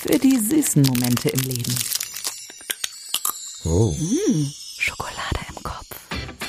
für die süßen Momente im Leben. Oh. Mmh, Schokolade im Kopf.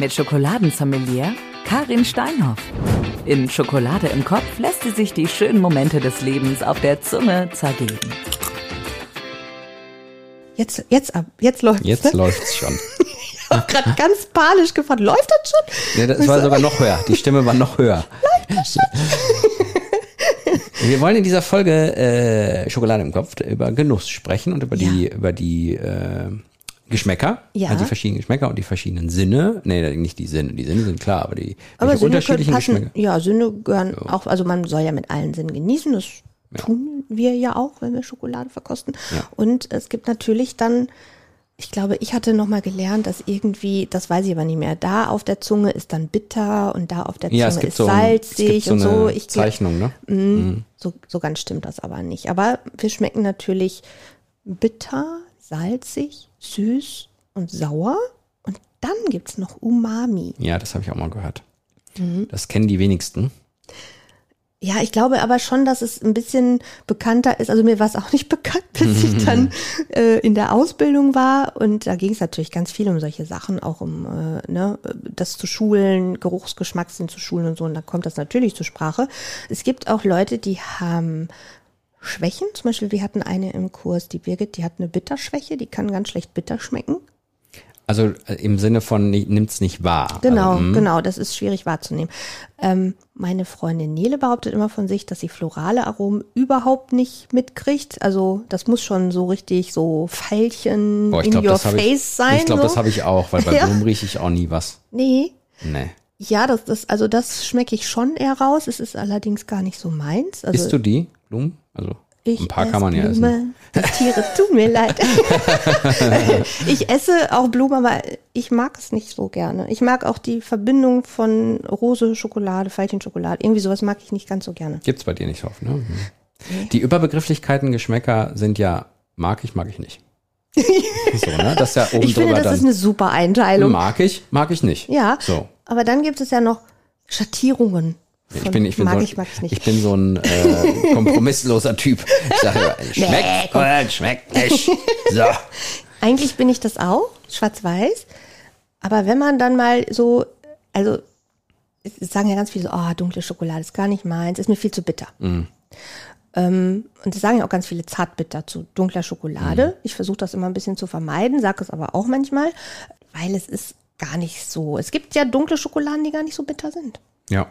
Mit Schokoladensommelier Karin Steinhoff. In Schokolade im Kopf lässt sie sich die schönen Momente des Lebens auf der Zunge zergeben. Jetzt, jetzt ab, jetzt läuft's. Jetzt ne? läuft's schon. Ich habe gerade ganz panisch gefragt, läuft das schon? Ja, das war sogar noch höher. Die Stimme war noch höher. Wir wollen in dieser Folge äh, Schokolade im Kopf über Genuss sprechen und über die über die äh, Geschmäcker, Ja. also die verschiedenen Geschmäcker und die verschiedenen Sinne. Nee, nicht die Sinne, die Sinne sind klar, aber die Aber Sinne unterschiedlichen passen, Geschmäcker. ja, Sinne gehören auch, also man soll ja mit allen Sinnen genießen, das tun wir ja auch, wenn wir Schokolade verkosten. Ja. Und es gibt natürlich dann, ich glaube, ich hatte noch mal gelernt, dass irgendwie, das weiß ich aber nicht mehr, da auf der Zunge ist dann bitter und da auf der Ja, es Zunge gibt ist so, es salzig gibt so und eine so. Ich Zeichnung, ne? Mm, So, so ganz stimmt das aber nicht. Aber wir schmecken natürlich bitter, salzig, süß und sauer. Und dann gibt's noch Umami. Ja, das habe ich auch mal gehört. Mhm. Das kennen die wenigsten. Ja, ich glaube aber schon, dass es ein bisschen bekannter ist. Also mir war es auch nicht bekannt, bis ich dann äh, in der Ausbildung war. Und da ging es natürlich ganz viel um solche Sachen, auch um äh, ne, das zu schulen, Geruchsgeschmackssinn zu schulen und so. Und da kommt das natürlich zur Sprache. Es gibt auch Leute, die haben Schwächen. Zum Beispiel, wir hatten eine im Kurs, die Birgit, die hat eine Bitterschwäche, die kann ganz schlecht bitter schmecken. Also äh, im Sinne von ni- nimmt's nicht wahr. Genau, also, genau, das ist schwierig wahrzunehmen. Ähm, meine Freundin Nele behauptet immer von sich, dass sie florale Aromen überhaupt nicht mitkriegt. Also das muss schon so richtig so Pfeilchen Boah, in glaube, your face ich. sein. Ich glaube, so. das habe ich auch, weil bei Ja. Blumen rieche ich auch nie was. Nee. Nee. Ja, das, das, also das schmecke ich schon eher raus. Es ist allerdings gar nicht so meins. Also Isst du die Blumen? Also ich ein paar esse kann man ja essen. Blume. Die Tiere tun mir leid. ich esse auch Blumen, aber ich mag es nicht so gerne. Ich mag auch die Verbindung von Rose, Schokolade, Veilchenschokolade. Irgendwie sowas mag ich nicht ganz so gerne. Gibt's bei dir nicht so oft, ne? Mhm. Die Überbegrifflichkeiten, Geschmäcker sind ja mag ich, mag ich nicht. so, ne? Das ist ja oben Ich finde, das ist eine super Einteilung. Mag ich, mag ich nicht. Ja, So. aber dann gibt es ja noch Schattierungen. Ich von bin, ich bin mag so, ich, mag ich ich bin so ein äh, kompromissloser Typ. Ich sage immer, schmeckt komm. oder schmeckt nicht. So. Eigentlich bin ich das auch, schwarz-weiß. Aber wenn man dann mal so, also es sagen ja ganz viele so, oh, dunkle Schokolade ist gar nicht meins, ist mir viel zu bitter. Mhm. Ähm, und das sagen ja auch ganz viele zartbitter zu dunkler Schokolade. Mhm. Ich versuche das immer ein bisschen zu vermeiden, sage es aber auch manchmal, weil es ist gar nicht so. Es gibt ja dunkle Schokoladen, die gar nicht so bitter sind. Ja.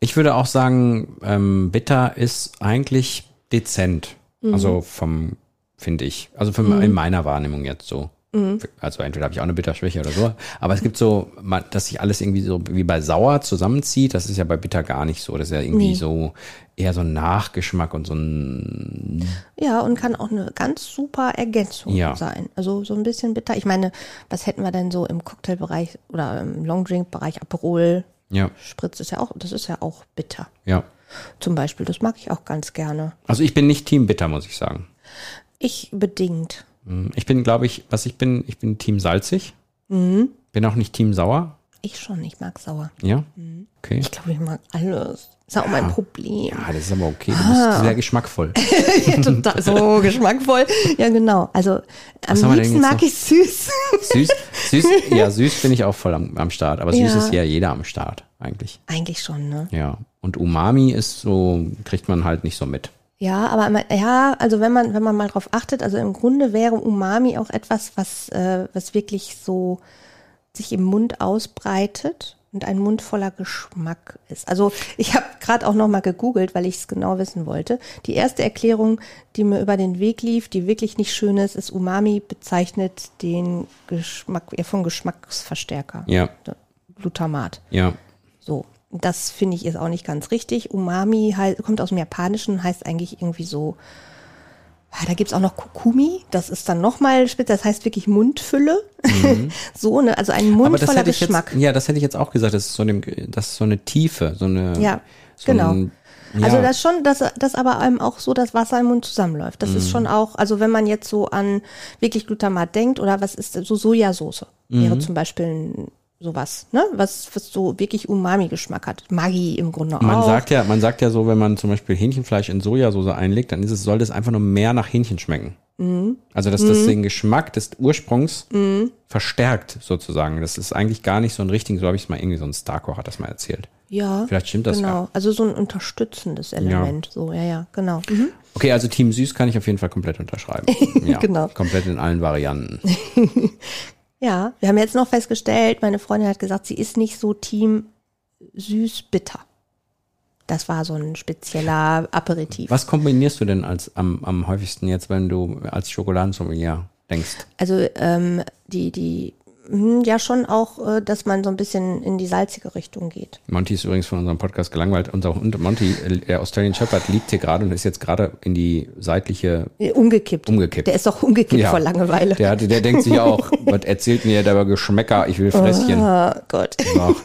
Ich würde auch sagen, ähm, bitter ist eigentlich dezent. Mhm. Also vom, finde ich. Also von, in meiner Wahrnehmung jetzt so. Mhm. Also entweder habe ich auch eine Bitterschwäche oder so. Aber es gibt so, dass sich alles irgendwie so wie bei sauer zusammenzieht. Das ist ja bei bitter gar nicht so. Das ist ja irgendwie Nee. so eher so ein Nachgeschmack und so ein, Ja, und kann auch eine ganz super Ergänzung Ja. sein. Also so ein bisschen bitter. Ich meine, was hätten wir denn so im Cocktailbereich oder im Longdrink-Bereich? Aperol, ja, Spritz ist ja auch, das ist ja auch bitter. ja. Zum Beispiel, das mag ich auch ganz gerne. Also ich bin nicht Team bitter, muss ich sagen. Ich bedingt. Ich bin, glaube ich, was ich bin, ich bin Team salzig. Mhm. Bin auch nicht Team sauer. Ich schon, ich mag sauer. Ja. Okay. Ich glaube, ich mag alles. Ist auch mein Problem. Ja, das ist aber okay. Du Ah. bist sehr geschmackvoll. Total so geschmackvoll. Ja, genau. Also Was am denn liebsten mag noch? ich süß. Süß, süß, ja, süß bin ich auch voll am, am Start. Aber süß Ja. ist ja jeder am Start, eigentlich. Eigentlich schon, ne? Ja. Und Umami ist so, kriegt man halt nicht so mit. Ja, aber ja, also wenn man wenn man mal drauf achtet, also im Grunde wäre Umami auch etwas, was äh, was wirklich so sich im Mund ausbreitet und ein Mund voller Geschmack ist. Also ich habe gerade auch noch mal gegoogelt, weil ich es genau wissen wollte. Die erste Erklärung, die mir über den Weg lief, die wirklich nicht schön ist, ist Umami bezeichnet den Geschmack ja, von Geschmacksverstärker, Ja, Glutamat. ja. So, das finde ich ist auch nicht ganz richtig. Umami hei- kommt aus dem Japanischen, heißt eigentlich irgendwie so, ah, da gibt's auch noch Kokumi, das ist dann nochmal spitz, das heißt wirklich Mundfülle. so, ne, also ein Mund Mhm. Das voller Geschmack. jetzt, ja, das hätte ich jetzt auch gesagt. Das ist so, eine, das ist so eine Tiefe, so eine. Ja, so genau. Ein, ja, Also das schon, dass, dass aber einem auch so das Wasser im Mund zusammenläuft. Das Mhm. ist schon auch, also wenn man jetzt so an wirklich Glutamat denkt oder was ist so Sojasauce Mhm. wäre zum Beispiel ein, sowas, ne? Was, was so wirklich Umami-Geschmack hat. Maggi im Grunde Man auch. sagt ja, man sagt ja so, wenn man zum Beispiel Hähnchenfleisch in Sojasauce einlegt, dann ist es, soll das einfach nur mehr nach Hähnchen schmecken. Mhm. Also, dass das den Geschmack des Ursprungs verstärkt, sozusagen. Das ist eigentlich gar nicht so ein richtigen, so habe ich es mal irgendwie, so ein Starkoch hat das mal erzählt. ja, Vielleicht stimmt das genau. ja. Also so ein unterstützendes Element. So, ja, ja, genau. Mhm. Okay, also Team Süß kann ich auf jeden Fall komplett unterschreiben. Ja, Genau. Komplett in allen Varianten. Ja, wir haben jetzt noch festgestellt, meine Freundin hat gesagt, sie ist nicht so Team süß-bitter. Das war so ein spezieller Aperitif. Was kombinierst du denn als am, am häufigsten jetzt, wenn du als Schokoladensommelier denkst? Also ähm, die, die, ja schon auch, äh, dass man so ein bisschen in die salzige Richtung geht. Monty ist übrigens von unserem Podcast gelangweilt. Unser Hund Monty, äh, der Australian Shepherd, liegt hier gerade und ist jetzt gerade in die seitliche Äh, Umgekippt. Umgekippt. Der ist doch umgekippt Ja. vor Langeweile. Der, der denkt sich auch, was erzählt mir der über Geschmäcker, ich will Fresschen. Oh Gott. So.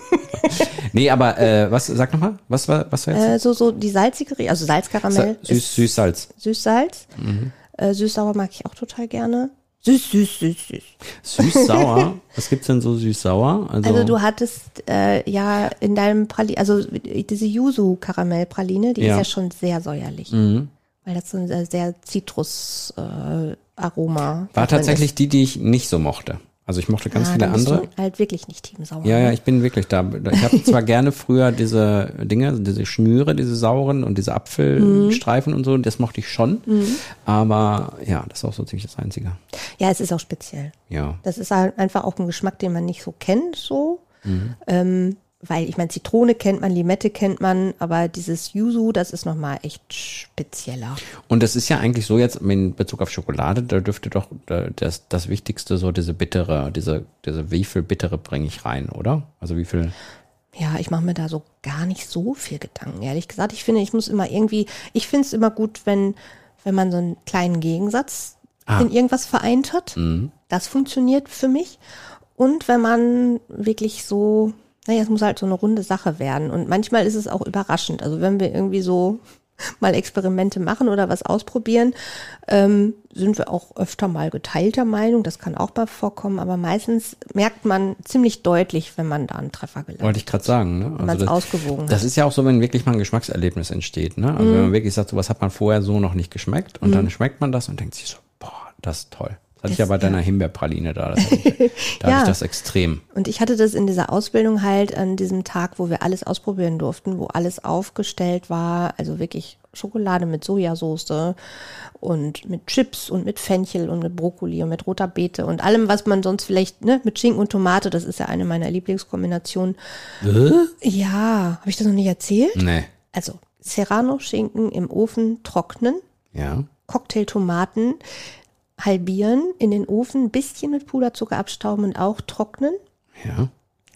Nee, aber äh, was, sag nochmal, was war, was war jetzt? Äh, so, so die salzige also Salzkaramell. Sa- süß, süß, Salz. Süß-Salz. Mhm. Äh, Süß-sauer mag ich auch total gerne. Süß, süß, süß, süß. Süß-sauer? was gibt's denn so süß-sauer? Also, Also du hattest äh, ja in deinem Praline, also diese Yuzu-Karamellpraline, die Ja. Mhm. ist ja schon sehr säuerlich. Weil das so ein sehr- sehr Zitrus-Aroma. Äh, Aroma war tatsächlich ist. die, die ich nicht so mochte. Also ich mochte ganz Ah, viele andere. Halt wirklich nicht Team Sauer. Ja, ja, ich bin wirklich da. Ich habe zwar gerne früher diese Dinge, diese Schnüre, diese sauren und diese Apfelstreifen und so, das mochte ich schon. Aber ja, das ist auch so ziemlich das Einzige. ja, es ist auch speziell. Ja. Das ist halt einfach auch ein Geschmack, den man nicht so kennt, so. Mhm. Ähm, weil ich meine, Zitrone kennt man, Limette kennt man, aber dieses Yuzu, das ist nochmal echt spezieller. Und das ist ja eigentlich so jetzt in Bezug auf Schokolade, da dürfte doch das, das Wichtigste so diese bittere, diese, diese wie viel bittere bringe ich rein, oder? Also wie viel, Ja, ich mache mir da so gar nicht so viel Gedanken, ehrlich gesagt. Ich finde, ich muss immer irgendwie, ich finde es immer gut, wenn, wenn man so einen kleinen Gegensatz Ah. in irgendwas vereint hat. Das funktioniert für mich. Und wenn man wirklich so, naja, es muss halt so eine runde Sache werden. Und manchmal ist es auch überraschend. Also wenn wir irgendwie so mal Experimente machen oder was ausprobieren, ähm, sind wir auch öfter mal geteilter Meinung. Das kann auch mal vorkommen, aber meistens merkt man ziemlich deutlich, wenn man da einen Treffer gelandet wollte ich gerade sagen, ne? es das, ausgewogen das hat. ist ja auch so, wenn wirklich mal ein Geschmackserlebnis entsteht, ne? Also wenn man wirklich sagt, so was hat man vorher so noch nicht geschmeckt und dann schmeckt man das und denkt sich so, boah, das ist toll. Das hatte ich ja bei deiner. Himbeerpraline da. Das hatte ich, da hatte Ja. ich das extrem. Und ich hatte das in dieser Ausbildung halt an diesem Tag, wo wir alles ausprobieren durften, wo alles aufgestellt war, also wirklich Schokolade mit Sojasauce und mit Chips und mit Fenchel und mit Brokkoli und mit roter Beete und allem, was man sonst vielleicht, ne, mit Schinken und Tomate, das ist ja eine meiner Lieblingskombinationen. Ja, habe ich das noch nicht erzählt? Nee. Also Serrano-Schinken im Ofen trocknen, Ja. Cocktailtomaten halbieren, in den Ofen, ein bisschen mit Puderzucker abstauben und auch trocknen Ja.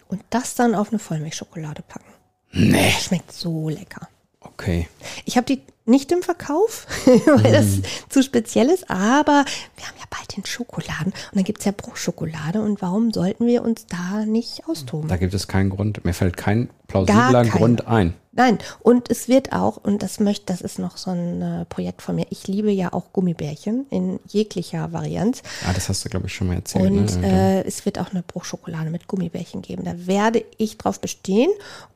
und das dann auf eine Vollmilchschokolade packen. Nee. Schmeckt so lecker. Okay. Ich habe die nicht im Verkauf, weil das Mhm. zu speziell ist, aber wir haben ja bald den Schokoladen und dann gibt's ja Bruchschokolade und warum sollten wir uns da nicht austoben? Da gibt es keinen Grund. Mir fällt kein plausibler. Grund ein. Nein, und es wird auch, und das möchte, das ist noch so ein äh, Projekt von mir, ich liebe ja auch Gummibärchen in jeglicher Varianz. Ah, das hast du, glaube ich, schon mal erzählt. Und ne? äh, es wird auch eine Bruchschokolade mit Gummibärchen geben. Da werde ich drauf bestehen.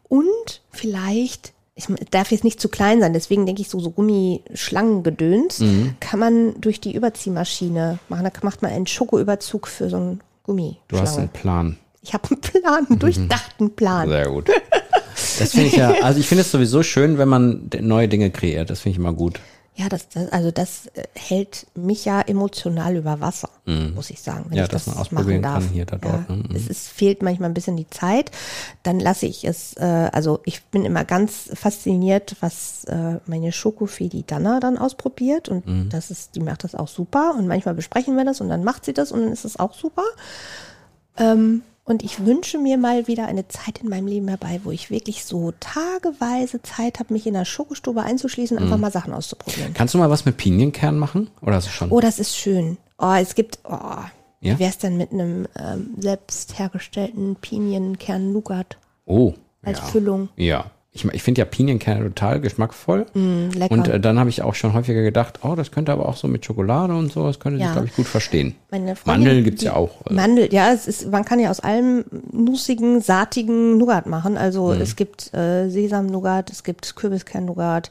Und vielleicht, ich darf jetzt nicht zu klein sein, deswegen denke ich so, so Gummischlangengedöns Mhm. kann man durch die Überziehmaschine machen. Da macht man einen Schokoüberzug für so einen du hast einen. Plan. Ich habe einen Plan, einen durchdachten Plan. Sehr gut. Das finde ich ja, also ich finde es sowieso schön, wenn man neue Dinge kreiert. Das finde ich immer gut. Ja, das, das, also das äh, hält mich ja emotional über Wasser, muss ich sagen, wenn. Ja, ich das man ausprobieren machen darf. kann hier, da, dort, Ja, ne? Mhm. Es ist, fehlt manchmal ein bisschen die Zeit. Dann lasse ich es, äh, also ich bin immer ganz fasziniert, was äh, meine Schokofee, Dana dann ausprobiert und Mhm. das ist, die macht das auch super und manchmal besprechen wir das und dann macht sie das und dann ist es auch super. Ähm, und ich wünsche mir mal wieder eine Zeit in meinem Leben herbei, wo ich wirklich so tageweise Zeit habe, mich in der Schokostube einzuschließen und Mhm. einfach mal Sachen auszuprobieren. Kannst du mal was mit Pinienkern machen? Oder hast du schon? Oh, das ist schön. Oh, es gibt, oh, Ja? wie wär's denn mit einem ähm, selbst hergestellten Pinienkern-Nougat Oh. als ja. Füllung? Ja. Ich, ich finde ja Pinienkerne total geschmackvoll. Mm. Und äh, dann habe ich auch schon häufiger gedacht, oh, das könnte aber auch so mit Schokolade und so, das könnte Ja. sich, glaube ich, gut verstehen. Freundin, Mandeln gibt's die- ja auch. Also. Mandel, ja, es ist, man kann ja aus allem nussigen, saatigen Nougat machen. Also Mhm. es gibt äh, Sesam-Nougat, es gibt Kürbiskern-Nougat.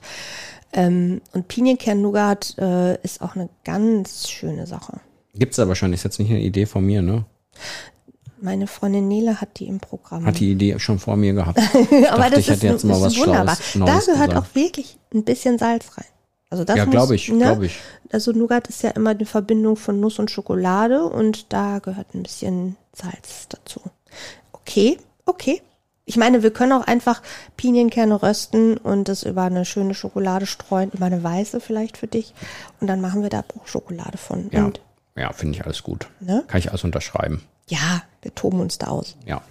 Ähm, und Pinienkern-Nougat äh, ist auch eine ganz schöne Sache. Gibt's aber schon, ist jetzt nicht eine Idee von mir, ne? Meine Freundin Nele hat die im Programm. Hat die Idee schon vor mir gehabt. Aber dachte, das ich ist, hätte jetzt mal was wunderbar. Schlaues, da gehört gesagt. auch wirklich ein bisschen Salz rein. Also das Ja, glaube ich, ne? glaube ich. Also Nougat ist ja immer eine Verbindung von Nuss und Schokolade und da gehört ein bisschen Salz dazu. Okay, okay. Ich meine, wir können auch einfach Pinienkerne rösten und das über eine schöne Schokolade streuen, über eine weiße vielleicht für dich. Und dann machen wir da Bruchschokolade von. Ja, Und ja finde ich alles gut. Ne? Kann ich alles unterschreiben. Ja, wir toben uns da aus. Ja.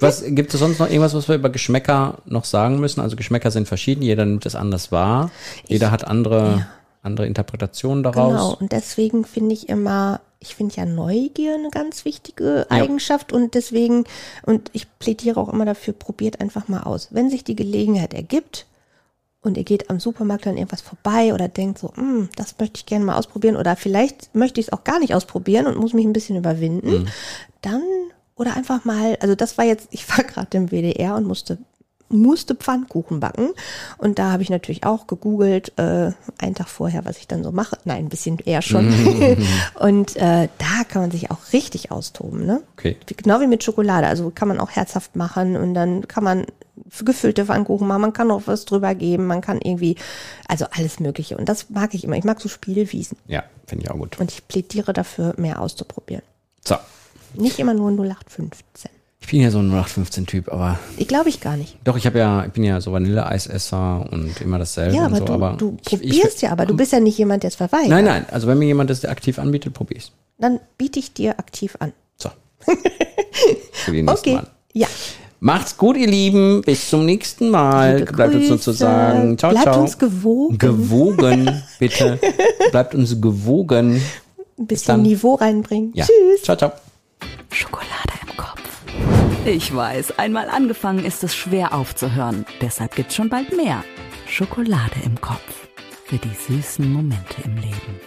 Was gibt es sonst noch irgendwas, was wir über Geschmäcker noch sagen müssen? Also Geschmäcker sind verschieden, jeder nimmt es anders wahr. Jeder hat andere, andere Interpretationen daraus. Genau, und deswegen finde ich immer, ich finde ja Neugier eine ganz wichtige Eigenschaft und deswegen, und ich plädiere auch immer dafür, probiert einfach mal aus. Wenn sich die Gelegenheit ergibt und ihr geht am Supermarkt an irgendwas vorbei oder denkt so, "Hm, das möchte ich gerne mal ausprobieren oder vielleicht möchte ich es auch gar nicht ausprobieren und muss mich ein bisschen überwinden, dann oder einfach mal, also das war jetzt, ich war gerade im WDR und musste musste Pfannkuchen backen. Und da habe ich natürlich auch gegoogelt, äh, einen Tag vorher, was ich dann so mache. Nein, ein bisschen eher schon. und äh, da kann man sich auch richtig austoben. Ne? Okay. Genau wie mit Schokolade. Also kann man auch herzhaft machen und dann kann man gefüllte Pfannkuchen machen. Man kann auch was drüber geben. Man kann irgendwie, also alles Mögliche. Und das mag ich immer. Ich mag so Spielwiesen. Ja, finde ich auch gut. Und ich plädiere dafür, mehr auszuprobieren. So. Nicht immer nur 0815. Ich bin ja so ein 0815-Typ, aber Ich glaube ich gar nicht. doch, ich habe ja, ich bin ja so Vanilleeisesser und immer dasselbe Ja, aber so, du, aber du ich, ich, probierst ja, aber du bist ja nicht jemand, der es verweigert. Nein, nein, also wenn mir jemand das aktiv anbietet, probier ich's. Dann biete ich dir aktiv an. So. Für die nächsten Okay. Mal. Ja. Macht's gut, ihr Lieben. Bis zum nächsten Mal. Liebe Bleibt uns nur zu Grüße. sagen. Ciao, Bleibt ciao. uns gewogen. Gewogen, bitte. Bleibt uns gewogen. Ein bisschen. Niveau reinbringen. Ja. Tschüss. Ciao, ciao. Schokolade im Kopf. Ich weiß, einmal angefangen ist es schwer aufzuhören. Deshalb gibt's schon bald mehr. Schokolade im Kopf. Für die süßen Momente im Leben.